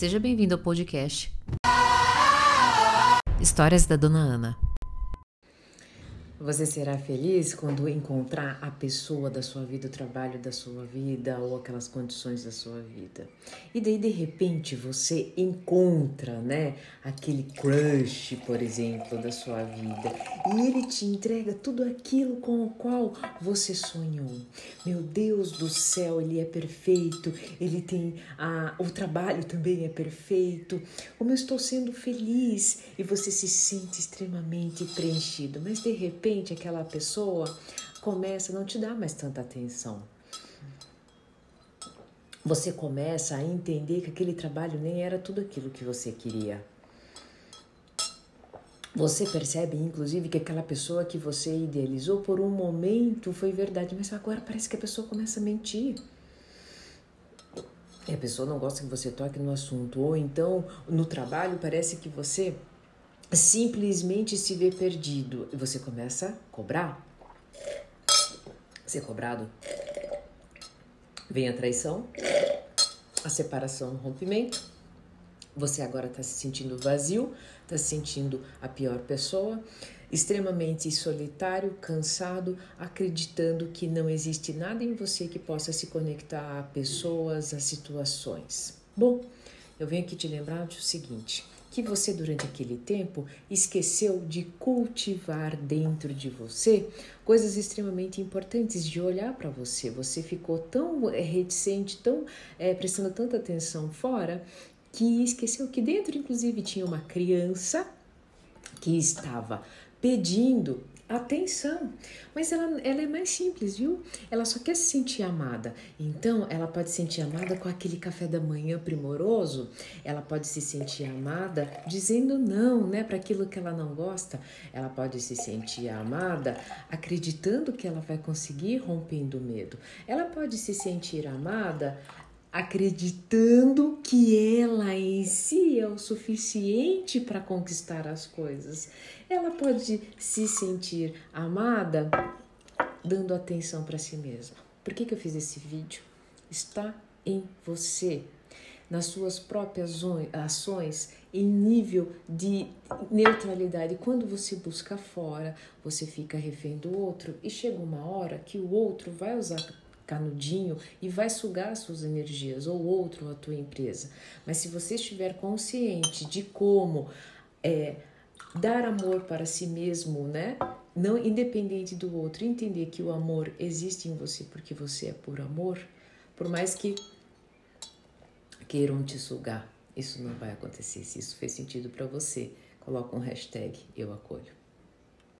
Seja bem-vindo ao podcast Histórias da Dona Ana. Você será feliz quando encontrar a pessoa da sua vida, o trabalho da sua vida ou aquelas condições da sua vida. E daí de repente você encontra, né, aquele crush, por exemplo, da sua vida, e ele te entrega tudo aquilo com o qual você sonhou. Meu Deus do céu, ele é perfeito, ele tem a, o trabalho também é perfeito. Como eu estou sendo feliz e você se sente extremamente preenchido, mas de repente repente aquela pessoa começa a não te dar mais tanta atenção. Você começa a entender que aquele trabalho nem era tudo aquilo que você queria. Você percebe, inclusive, que aquela pessoa que você idealizou por um momento foi verdade, mas agora parece que a pessoa começa a mentir. E a pessoa não gosta que você toque no assunto. Ou então, no trabalho, parece que você simplesmente se vê perdido e você começa a cobrar. Ser cobrado. Vem a traição, a separação, o rompimento. Você agora está se sentindo vazio, está se sentindo a pior pessoa, extremamente solitário, cansado, acreditando que não existe nada em você que possa se conectar a pessoas, a situações. Bom, eu venho aqui te lembrar do seguinte: que você durante aquele tempo esqueceu de cultivar dentro de você coisas extremamente importantes de olhar para você. Você ficou tão é, reticente, tão é, prestando tanta atenção fora que esqueceu que dentro, inclusive, tinha uma criança que estava pedindo atenção. Mas ela, ela é mais simples, viu? Ela só quer se sentir amada. Então, ela pode se sentir amada com aquele café da manhã primoroso. Ela pode se sentir amada dizendo não, né, para aquilo que ela não gosta. Ela pode se sentir amada acreditando que ela vai conseguir rompendo o medo. Ela pode se sentir amada acreditando que ela em si é o suficiente para conquistar as coisas. Ela pode se sentir amada dando atenção para si mesma. Por que, que eu fiz esse vídeo? Está em você, nas suas próprias ações, em nível de neutralidade. Quando você busca fora, você fica refém do outro e chega uma hora que o outro vai usar canudinho e vai sugar suas energias, ou outro, ou a tua empresa. Mas se você estiver consciente de como é, dar amor para si mesmo, né? Não independente do outro, entender que o amor existe em você porque você é por amor, por mais que queiram te sugar, isso não vai acontecer. Se isso fez sentido para você, coloca um hashtag eu acolho.